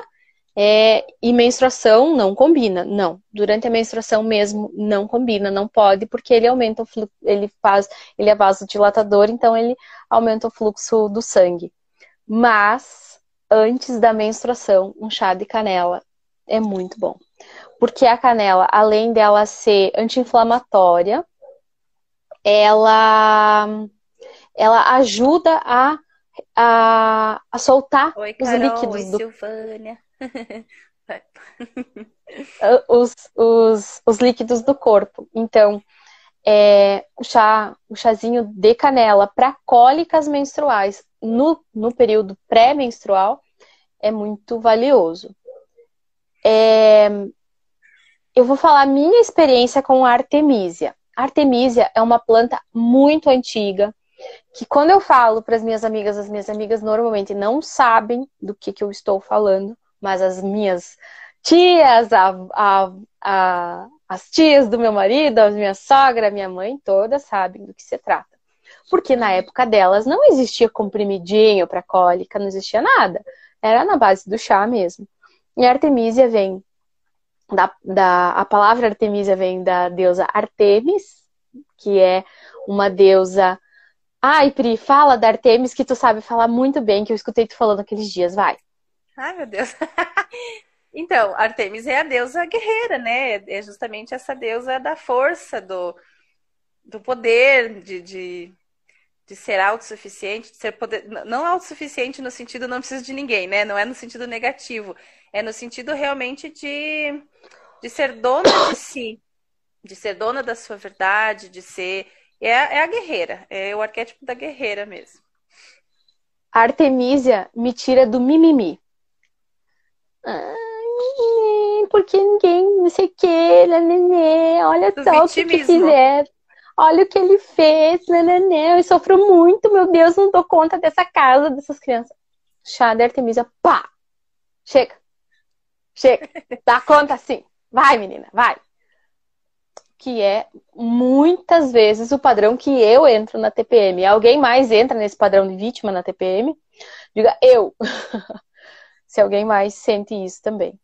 é, e menstruação não combina. Não. Durante a menstruação mesmo não combina, não pode, porque ele aumenta o fluxo, ele faz, ele é vasodilatador, então ele aumenta o fluxo do sangue. Mas antes da menstruação, um chá de canela é muito bom. Porque a canela, além dela ser anti-inflamatória, ela ela ajuda a, a, a soltar Oi, os Carol, líquidos oi, do Silvânia. *laughs* os, os, os líquidos do corpo. Então, é, o chá, o chazinho de canela para cólicas menstruais no, no período pré-menstrual é muito valioso. É, eu vou falar minha experiência com a artemisia. A artemisia é uma planta muito antiga, que quando eu falo para as minhas amigas, as minhas amigas normalmente não sabem do que, que eu estou falando, mas as minhas tias, a, a, a, as tias do meu marido, a minha sogra, a minha mãe, todas sabem do que se trata. Porque na época delas não existia comprimidinho para cólica, não existia nada. Era na base do chá mesmo. E a Artemisia vem da, da a palavra Artemisia vem da deusa Artemis, que é uma deusa Ai, Pri, fala da Artemis que tu sabe falar muito bem, que eu escutei tu falando aqueles dias, vai. Ai, meu Deus. *laughs* então, Artemis é a deusa guerreira, né? É justamente essa deusa da força, do, do poder, de, de, de ser autossuficiente, de ser poder. Não autossuficiente no sentido não precisa de ninguém, né? Não é no sentido negativo. É no sentido realmente de, de ser dona de si, de ser dona da sua verdade, de ser. É, é a guerreira, é o arquétipo da guerreira mesmo. Artemisia me tira do mimimi. Ai, porque ninguém, não sei o que, nenê, olha Do só vitimismo. o que, fizeram. Olha o que ele fez, nenê, eu sofro muito, meu Deus, não dou conta dessa casa, dessas crianças. Chá de Artemisia, pá! Chega! Chega! *laughs* Dá conta assim! Vai, menina, vai! que é muitas vezes o padrão que eu entro na TPM. Alguém mais entra nesse padrão de vítima na TPM? Diga eu. *laughs* Se alguém mais sente isso também.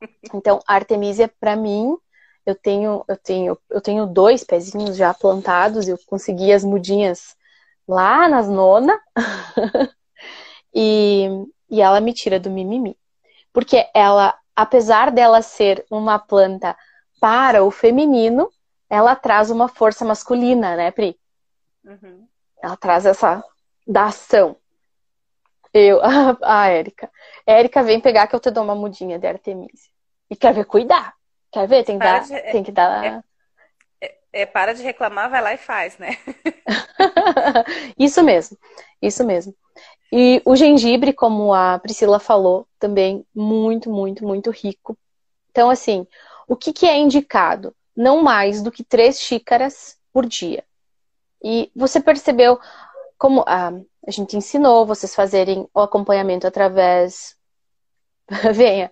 *laughs* Então, a Artemisia, para mim, eu tenho, eu tenho, eu tenho dois pezinhos já plantados, eu consegui as mudinhas lá nas nona. *laughs* e, e ela me tira do mimimi. Porque ela, apesar dela ser uma planta para o feminino, ela traz uma força masculina, né, Pri? Uhum. Ela traz essa da ação. Eu, *laughs* a, a Érica. Érica, vem pegar que eu te dou uma mudinha de Artemisia. E quer ver cuidar. Quer ver? Tem que dar. De, tem que dar... É, é, é, para de reclamar, vai lá e faz, né? *laughs* isso mesmo. Isso mesmo. E o gengibre, como a Priscila falou, também muito, muito, muito rico. Então, assim, o que, que é indicado? Não mais do que três xícaras por dia. E você percebeu como a, a gente ensinou vocês fazerem o acompanhamento através. *laughs* venha,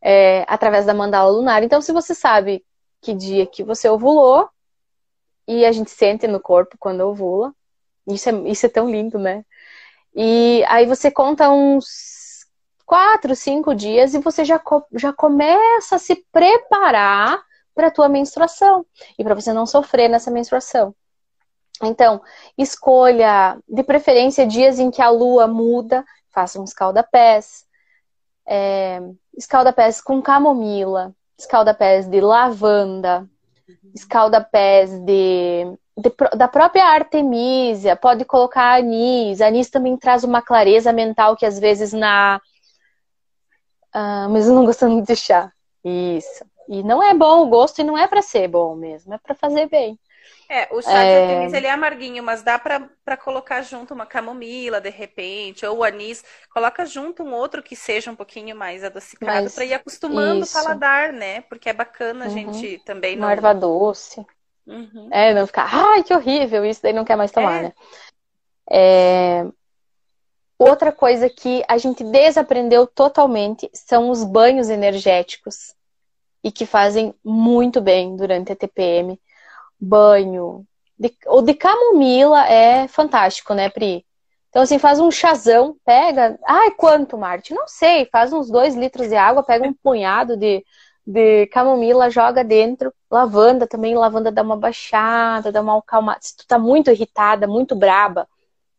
é, através da mandala lunar. Então, se você sabe que dia que você ovulou, e a gente sente no corpo quando ovula, isso é, isso é tão lindo, né? E aí você conta uns quatro, cinco dias e você já, já começa a se preparar para a tua menstruação e para você não sofrer nessa menstruação. Então, escolha, de preferência, dias em que a lua muda, faça um escalda-pés, é, escalda-pés com camomila, escalda-pés de lavanda, escalda-pés de de, da própria Artemisia, pode colocar anis. Anis também traz uma clareza mental que às vezes na. Ah, mas eu não gosto muito de chá. Isso. E não é bom o gosto e não é para ser bom mesmo, é para fazer bem. É, o chá é... de artemisia ele é amarguinho, mas dá para colocar junto uma camomila de repente, ou o anis. Coloca junto um outro que seja um pouquinho mais adocicado mas... para ir acostumando Isso. o paladar, né? Porque é bacana a uhum. gente também. Uma não... erva doce. Uhum. É, não ficar, ai, que horrível, isso daí não quer mais tomar, é. né? É... Outra coisa que a gente desaprendeu totalmente são os banhos energéticos e que fazem muito bem durante a TPM. Banho. De... O de camomila é fantástico, né, Pri? Então, assim, faz um chazão, pega. Ai, quanto, Marte? Não sei, faz uns dois litros de água, pega um punhado de, de camomila, joga dentro. Lavanda também, lavanda dá uma baixada, dá uma acalmada. Se tu tá muito irritada, muito braba,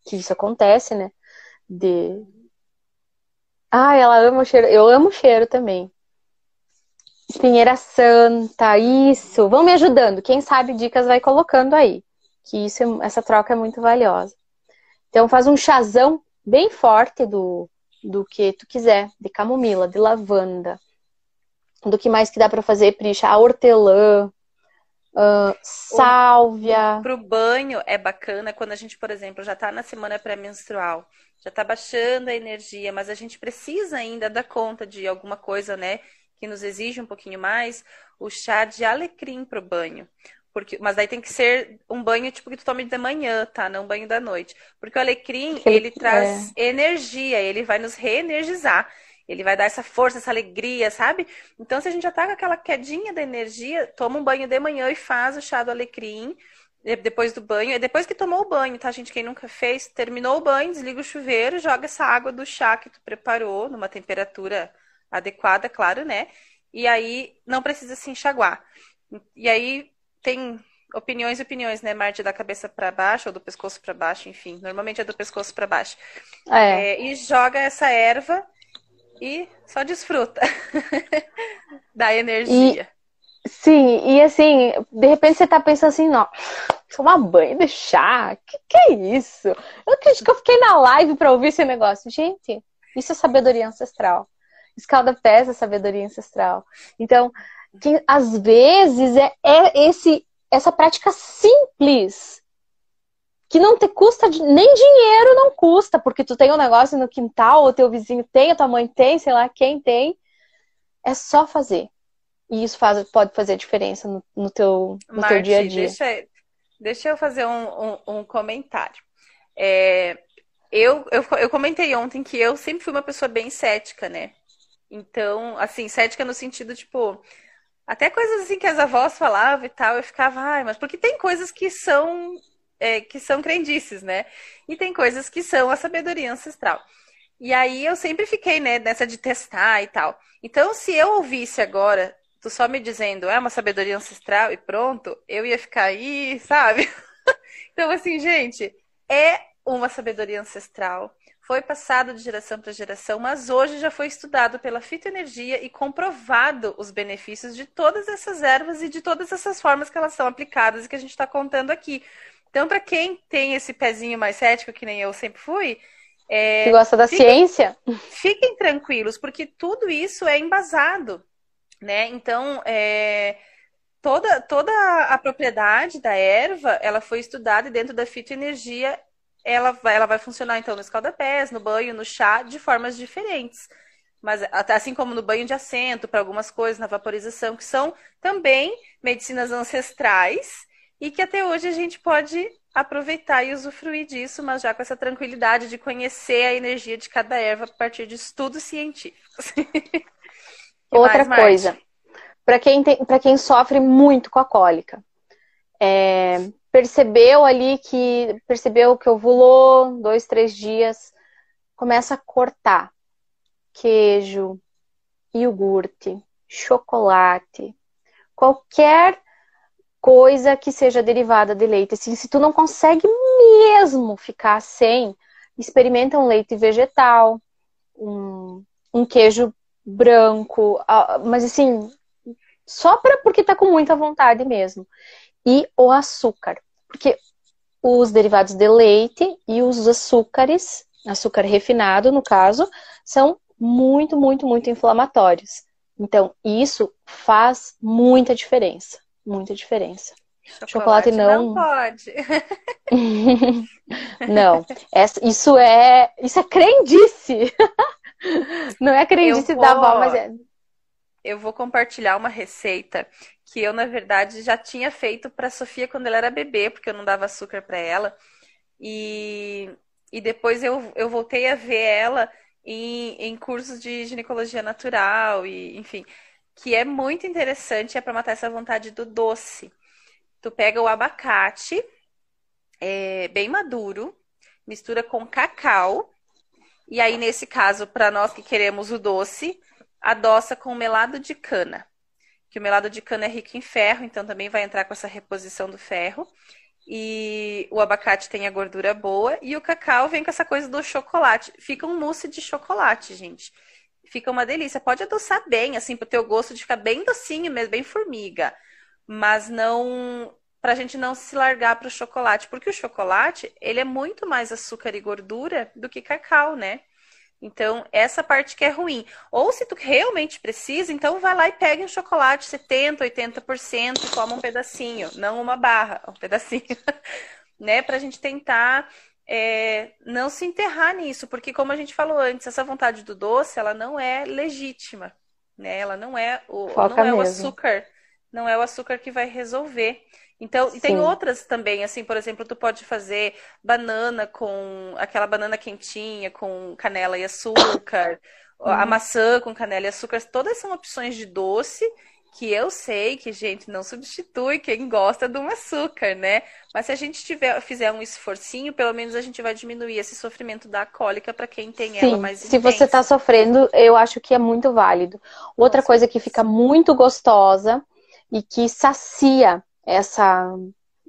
que isso acontece, né? De. Ah, ela ama o cheiro. Eu amo o cheiro também. Espinheira Santa, isso. Vão me ajudando. Quem sabe dicas vai colocando aí. Que isso, é, essa troca é muito valiosa. Então faz um chazão bem forte do, do que tu quiser, de camomila, de lavanda, do que mais que dá para fazer, Prisha? A hortelã, uh, sálvia. Para o banho é bacana quando a gente, por exemplo, já está na semana pré-menstrual, já está baixando a energia, mas a gente precisa ainda dar conta de alguma coisa, né? Que nos exige um pouquinho mais, o chá de alecrim para o banho. Porque, mas aí tem que ser um banho tipo que tu tome de manhã, tá? Não um banho da noite. Porque o alecrim, ele traz é. energia, ele vai nos reenergizar. Ele vai dar essa força, essa alegria, sabe? Então, se a gente já tá com aquela quedinha da energia, toma um banho de manhã e faz o chá do alecrim depois do banho. É depois que tomou o banho, tá, gente? Quem nunca fez, terminou o banho, desliga o chuveiro, joga essa água do chá que tu preparou numa temperatura adequada, claro, né? E aí não precisa se enxaguar. E aí tem opiniões e opiniões, né, Marte, da cabeça para baixo ou do pescoço para baixo, enfim, normalmente é do pescoço para baixo. É. É, e joga essa erva e só desfruta *laughs* da energia. E, sim, e assim, de repente você tá pensando assim, não, tomar banho, deixar, que que é isso? Eu acredito que eu fiquei na live para ouvir esse negócio. Gente, isso é sabedoria ancestral. Escalda pés é sabedoria ancestral. Então, que, às vezes é, é esse essa prática simples que não te custa nem dinheiro não custa, porque tu tem um negócio no quintal, o teu vizinho tem, a tua mãe tem, sei lá quem tem. É só fazer. E isso faz, pode fazer diferença no, no teu, no Marti, teu dia a dia. Deixa, deixa eu fazer um, um, um comentário. É, eu, eu, eu comentei ontem que eu sempre fui uma pessoa bem cética, né? Então, assim, cética no sentido, tipo, Até coisas assim que as avós falavam e tal, eu ficava, ai, mas porque tem coisas que são é, que são crendices, né? E tem coisas que são a sabedoria ancestral. E aí eu sempre fiquei, né, nessa de testar e tal. Então, se eu ouvisse agora, tu só me dizendo, é uma sabedoria ancestral e pronto, eu ia ficar aí, sabe? *laughs* então, assim, gente, é uma sabedoria ancestral. Foi passado de geração para geração, mas hoje já foi estudado pela fitoenergia e comprovado os benefícios de todas essas ervas e de todas essas formas que elas são aplicadas e que a gente está contando aqui. Então, para quem tem esse pezinho mais cético, que nem eu sempre fui, é, que gosta da fiquem, ciência, fiquem tranquilos, porque tudo isso é embasado, né? Então, é, toda, toda a propriedade da erva, ela foi estudada e dentro da fitoenergia, ela vai, ela vai funcionar, então, no escaldapés, no banho, no chá, de formas diferentes. Mas assim como no banho de assento, para algumas coisas, na vaporização, que são também medicinas ancestrais, e que até hoje a gente pode aproveitar e usufruir disso, mas já com essa tranquilidade de conhecer a energia de cada erva a partir de estudos científicos. *laughs* Outra mais, coisa, para quem, tem, quem sofre muito com a cólica, é, percebeu ali que percebeu que ovulou dois, três dias, começa a cortar queijo, iogurte, chocolate, qualquer coisa que seja derivada de leite. Assim, se tu não consegue mesmo ficar sem, experimenta um leite vegetal, um, um queijo branco, mas assim, só pra, porque tá com muita vontade mesmo. E o açúcar, porque os derivados de leite e os açúcares, açúcar refinado no caso, são muito, muito, muito inflamatórios. Então, isso faz muita diferença muita diferença. Chocolate, Chocolate não... não pode. *laughs* não, essa, isso é isso é crendice. *laughs* não é crendice vou, da avó, mas é. Eu vou compartilhar uma receita que eu na verdade já tinha feito para Sofia quando ela era bebê, porque eu não dava açúcar para ela. E, e depois eu, eu voltei a ver ela em, em cursos de ginecologia natural e enfim que é muito interessante, é para matar essa vontade do doce. Tu pega o abacate, é, bem maduro, mistura com cacau, e aí, nesse caso, para nós que queremos o doce, adoça com melado de cana. Que o melado de cana é rico em ferro, então também vai entrar com essa reposição do ferro. E o abacate tem a gordura boa e o cacau vem com essa coisa do chocolate. Fica um mousse de chocolate, gente fica uma delícia. Pode adoçar bem, assim, pro teu gosto de ficar bem docinho mesmo, bem formiga. Mas não pra gente não se largar pro chocolate, porque o chocolate, ele é muito mais açúcar e gordura do que cacau, né? Então, essa parte que é ruim. Ou se tu realmente precisa, então vai lá e pega um chocolate 70, 80% e toma um pedacinho, não uma barra, *laughs* um pedacinho, né? Pra gente tentar é, não se enterrar nisso, porque como a gente falou antes, essa vontade do doce, ela não é legítima, né? Ela não é o, não é o açúcar, não é o açúcar que vai resolver. Então, Sim. e tem outras também, assim, por exemplo, tu pode fazer banana com aquela banana quentinha com canela e açúcar, *coughs* a uhum. maçã com canela e açúcar, todas são opções de doce que eu sei que, gente, não substitui quem gosta do açúcar, né? Mas se a gente tiver, fizer um esforcinho, pelo menos a gente vai diminuir esse sofrimento da cólica para quem tem Sim, ela mais se você está sofrendo, eu acho que é muito válido. Outra Nossa, coisa que fica muito gostosa e que sacia essa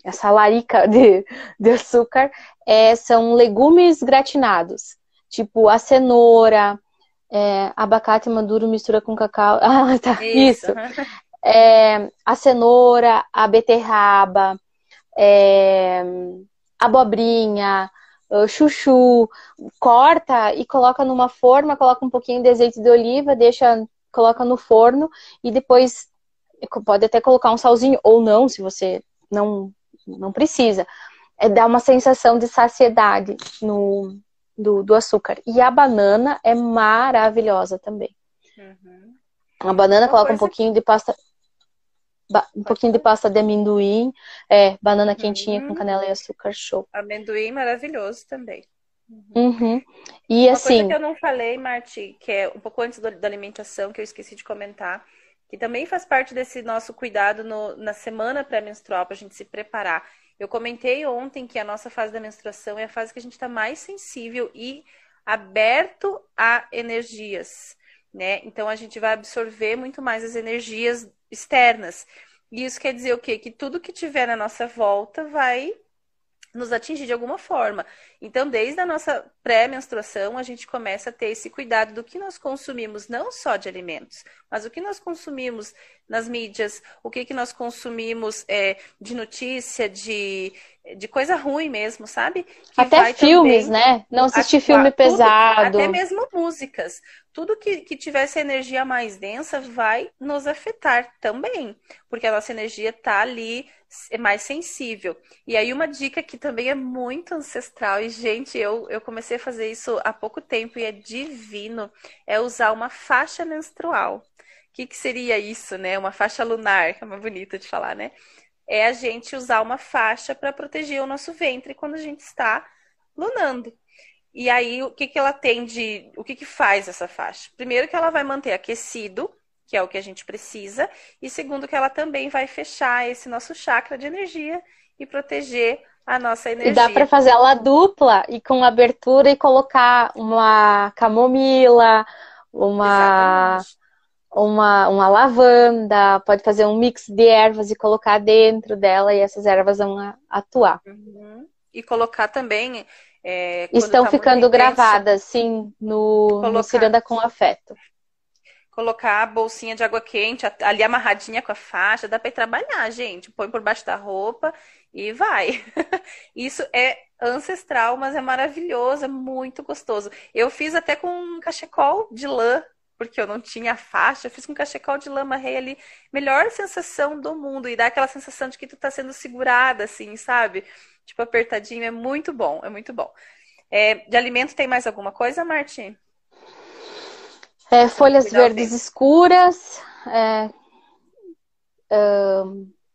essa larica *laughs* de, de açúcar é, são legumes gratinados, tipo a cenoura, é, abacate maduro mistura com cacau. *laughs* Ah, tá. Isso. Isso. *laughs* É, a cenoura, a beterraba, é, abobrinha, chuchu, corta e coloca numa forma, coloca um pouquinho de azeite de oliva, deixa, coloca no forno e depois pode até colocar um salzinho ou não, se você não não precisa. É, dá uma sensação de saciedade no, do, do açúcar. E a banana é maravilhosa também. Uhum. A banana Uma coloca um pouquinho que... de pasta. Um pouquinho de pasta de amendoim, é, banana quentinha uhum. com canela e açúcar, show. Amendoim maravilhoso também. Uhum. uhum. E Uma assim. Coisa que eu não falei, Marti, que é um pouco antes do, da alimentação, que eu esqueci de comentar, que também faz parte desse nosso cuidado no, na semana pré-menstrual, para a gente se preparar. Eu comentei ontem que a nossa fase da menstruação é a fase que a gente está mais sensível e aberto a energias, né? Então a gente vai absorver muito mais as energias externas. E isso quer dizer o quê? Que tudo que tiver na nossa volta vai nos atingir de alguma forma. Então, desde a nossa pré-menstruação, a gente começa a ter esse cuidado do que nós consumimos, não só de alimentos, mas o que nós consumimos nas mídias, o que, que nós consumimos é, de notícia, de, de coisa ruim mesmo, sabe? Que até filmes, também, né? Não assistir filme pesado. Tudo, até mesmo músicas. Tudo que, que tivesse energia mais densa vai nos afetar também, porque a nossa energia está ali mais sensível. E aí, uma dica que também é muito ancestral, e, gente, eu, eu comecei a fazer isso há pouco tempo e é divino, é usar uma faixa menstrual. O que, que seria isso, né? Uma faixa lunar, que é mais bonita de falar, né? É a gente usar uma faixa para proteger o nosso ventre quando a gente está lunando. E aí, o que, que ela tem de. O que, que faz essa faixa? Primeiro, que ela vai manter aquecido que é o que a gente precisa, e segundo, que ela também vai fechar esse nosso chakra de energia e proteger a nossa energia. E dá para fazer ela dupla e com abertura e colocar uma camomila, uma uma, uma lavanda, pode fazer um mix de ervas e colocar dentro dela e essas ervas vão atuar. Uhum. E colocar também. É, Estão tá ficando gravadas, sim, no, no Ciranda com Afeto colocar a bolsinha de água quente ali amarradinha com a faixa, dá para ir trabalhar, gente. Põe por baixo da roupa e vai. *laughs* Isso é ancestral, mas é maravilhoso, é muito gostoso. Eu fiz até com um cachecol de lã, porque eu não tinha faixa, fiz com um cachecol de lã, amarrei ali. Melhor sensação do mundo. E dá aquela sensação de que tu tá sendo segurada, assim, sabe? Tipo, apertadinho. É muito bom, é muito bom. É, de alimento tem mais alguma coisa, Martim? É, folhas verdes escuras, é,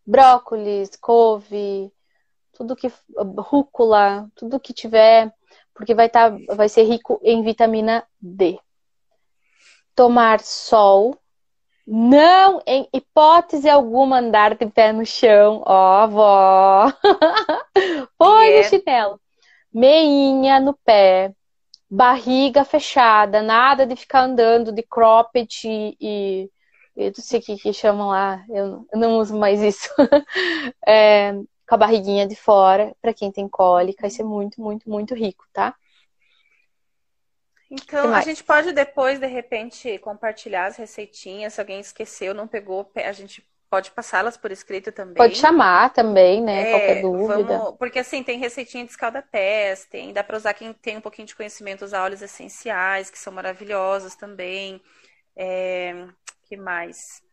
brócolis, couve, tudo que rúcula, tudo que tiver, porque vai tá, vai ser rico em vitamina D. Tomar sol, não em hipótese alguma andar de pé no chão, ó, avó. *laughs* Põe yeah. no chinelo. Meinha no pé, barriga fechada, nada de ficar andando de cropped e, eu não sei o que, que chamam lá, eu, eu não uso mais isso. *laughs* é, com a barriguinha de fora, para quem tem cólica, isso é muito, muito, muito rico, tá? Então, a gente pode depois, de repente, compartilhar as receitinhas. Se alguém esqueceu, não pegou, a gente Pode passá-las por escrito também. Pode chamar também, né? É, Qualquer dúvida. Vamos... Porque assim, tem receitinha de escalda-pés, tem... dá para usar quem tem um pouquinho de conhecimento, usar óleos essenciais, que são maravilhosos também. É... que mais?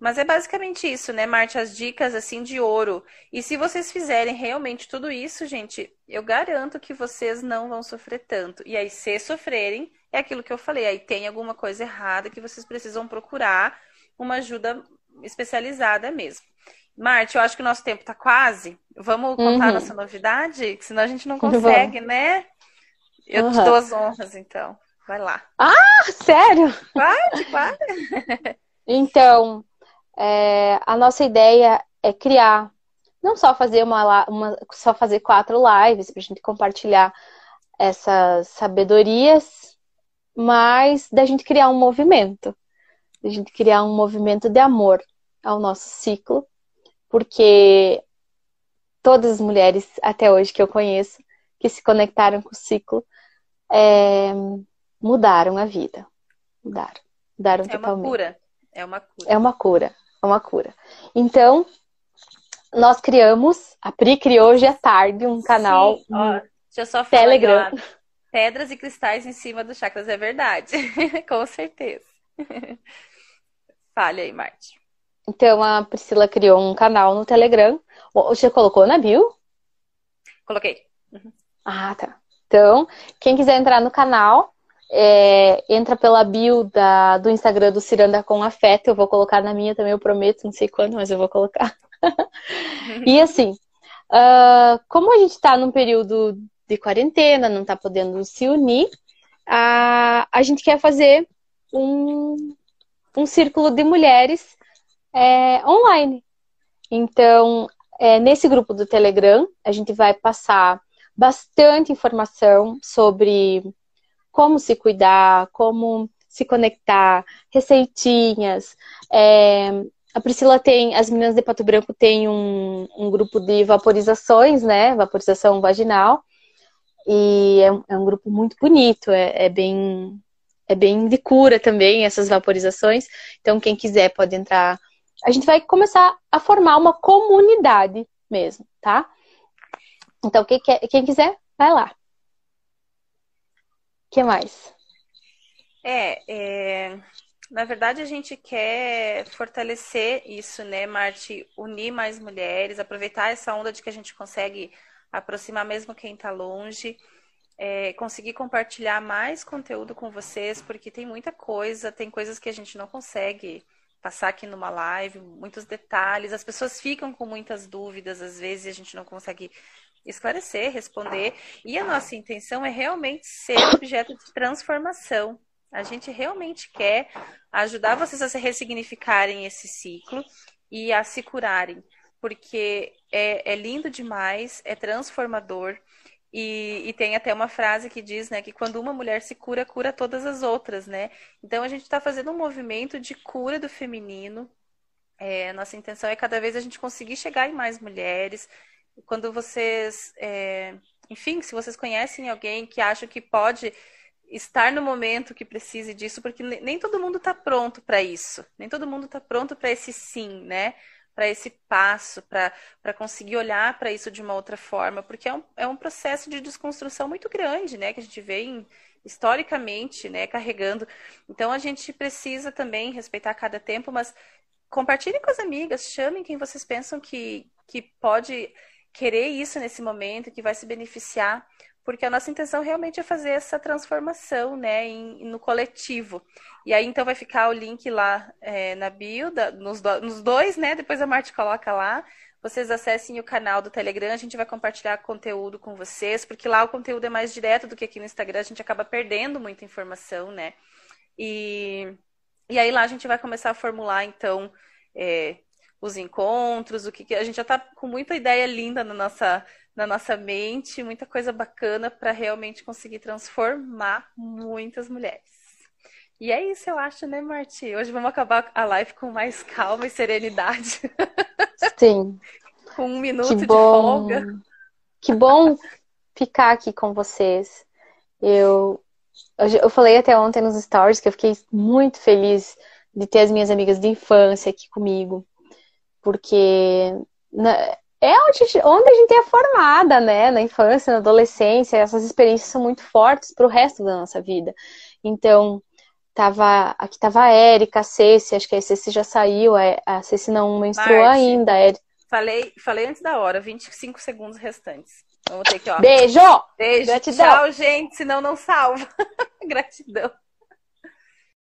Mas é basicamente isso, né, Marte? As dicas assim de ouro. E se vocês fizerem realmente tudo isso, gente, eu garanto que vocês não vão sofrer tanto. E aí, se sofrerem, é aquilo que eu falei. Aí tem alguma coisa errada que vocês precisam procurar uma ajuda especializada mesmo. Marte, eu acho que o nosso tempo está quase. Vamos contar uhum. nossa novidade? Senão a gente não *laughs* consegue, Vamos. né? Eu uhum. te dou as honras, então. Vai lá. Ah, sério? Pode, pode. *laughs* então, é, a nossa ideia é criar, não só fazer uma, uma só fazer quatro lives para a gente compartilhar essas sabedorias, mas da gente criar um movimento a gente criar um movimento de amor ao nosso ciclo, porque todas as mulheres até hoje que eu conheço que se conectaram com o ciclo é, mudaram a vida, mudaram, mudaram é totalmente. Uma cura. É uma cura. É uma cura, é uma cura. Então nós criamos, a Pri criou hoje à tarde um canal Sim, ó, deixa eu só falar Telegram. Pedras e cristais em cima dos chakras, é verdade. *laughs* Com certeza. Fale aí, Marte. Então, a Priscila criou um canal no Telegram. Você colocou na bio? Coloquei. Uhum. Ah, tá. Então, quem quiser entrar no canal, é, entra pela bio da, do Instagram do Ciranda com Afeto. Eu vou colocar na minha também, eu prometo, não sei quando, mas eu vou colocar. *laughs* e assim, uh, como a gente está num período de quarentena, não está podendo se unir, a, a gente quer fazer um, um círculo de mulheres é, online. Então, é, nesse grupo do Telegram, a gente vai passar bastante informação sobre como se cuidar, como se conectar, receitinhas. É, a Priscila tem, as meninas de Pato Branco têm um, um grupo de vaporizações, né? Vaporização vaginal. E é, é um grupo muito bonito, é, é, bem é bem de cura também essas vaporizações. Então, quem quiser pode entrar. A gente vai começar a formar uma comunidade mesmo, tá? Então, quem, quer, quem quiser, vai lá. O que mais? É, é, na verdade a gente quer fortalecer isso, né, Marte? Unir mais mulheres, aproveitar essa onda de que a gente consegue aproximar mesmo quem está longe. É, conseguir compartilhar mais conteúdo com vocês, porque tem muita coisa, tem coisas que a gente não consegue passar aqui numa live, muitos detalhes, as pessoas ficam com muitas dúvidas, às vezes a gente não consegue esclarecer, responder, e a nossa intenção é realmente ser objeto de transformação. A gente realmente quer ajudar vocês a se ressignificarem esse ciclo e a se curarem, porque é, é lindo demais, é transformador. E, e, tem até uma frase que diz, né, que quando uma mulher se cura, cura todas as outras, né? Então a gente está fazendo um movimento de cura do feminino. É, nossa intenção é cada vez a gente conseguir chegar em mais mulheres. Quando vocês, é, enfim, se vocês conhecem alguém que acha que pode estar no momento que precise disso, porque nem todo mundo está pronto para isso, nem todo mundo está pronto para esse sim, né? Para esse passo, para conseguir olhar para isso de uma outra forma, porque é um, é um processo de desconstrução muito grande, né? Que a gente vem historicamente, né, carregando. Então a gente precisa também respeitar cada tempo, mas compartilhem com as amigas, chamem quem vocês pensam que, que pode querer isso nesse momento, que vai se beneficiar, porque a nossa intenção realmente é fazer essa transformação, né, em, no coletivo. E aí, então, vai ficar o link lá é, na bio, da, nos, do, nos, dois, né, depois a Marte coloca lá. Vocês acessem o canal do Telegram, a gente vai compartilhar conteúdo com vocês, porque lá o conteúdo é mais direto do que aqui no Instagram, a gente acaba perdendo muita informação, né. E, e aí lá a gente vai começar a formular, então, é, os encontros, o que, a gente já está com muita ideia linda na nossa na nossa mente, muita coisa bacana para realmente conseguir transformar muitas mulheres. E é isso, eu acho, né, Marti? Hoje vamos acabar a live com mais calma e serenidade. *laughs* Sim. com um minuto que de folga. Que bom ficar aqui com vocês. Eu, eu falei até ontem nos stories que eu fiquei muito feliz de ter as minhas amigas de infância aqui comigo. Porque é onde, onde a gente é formada, né? Na infância, na adolescência, essas experiências são muito fortes para o resto da nossa vida. Então, tava, aqui tava a Érica, a Ceci, acho que a Ceci já saiu, a Ceci não menstruou Marte, ainda. É... Falei, falei antes da hora, 25 segundos restantes. Vamos ter que, ó. Beijo! Beijo! Gratidão. Tchau, gente, senão não salva. *laughs* Gratidão.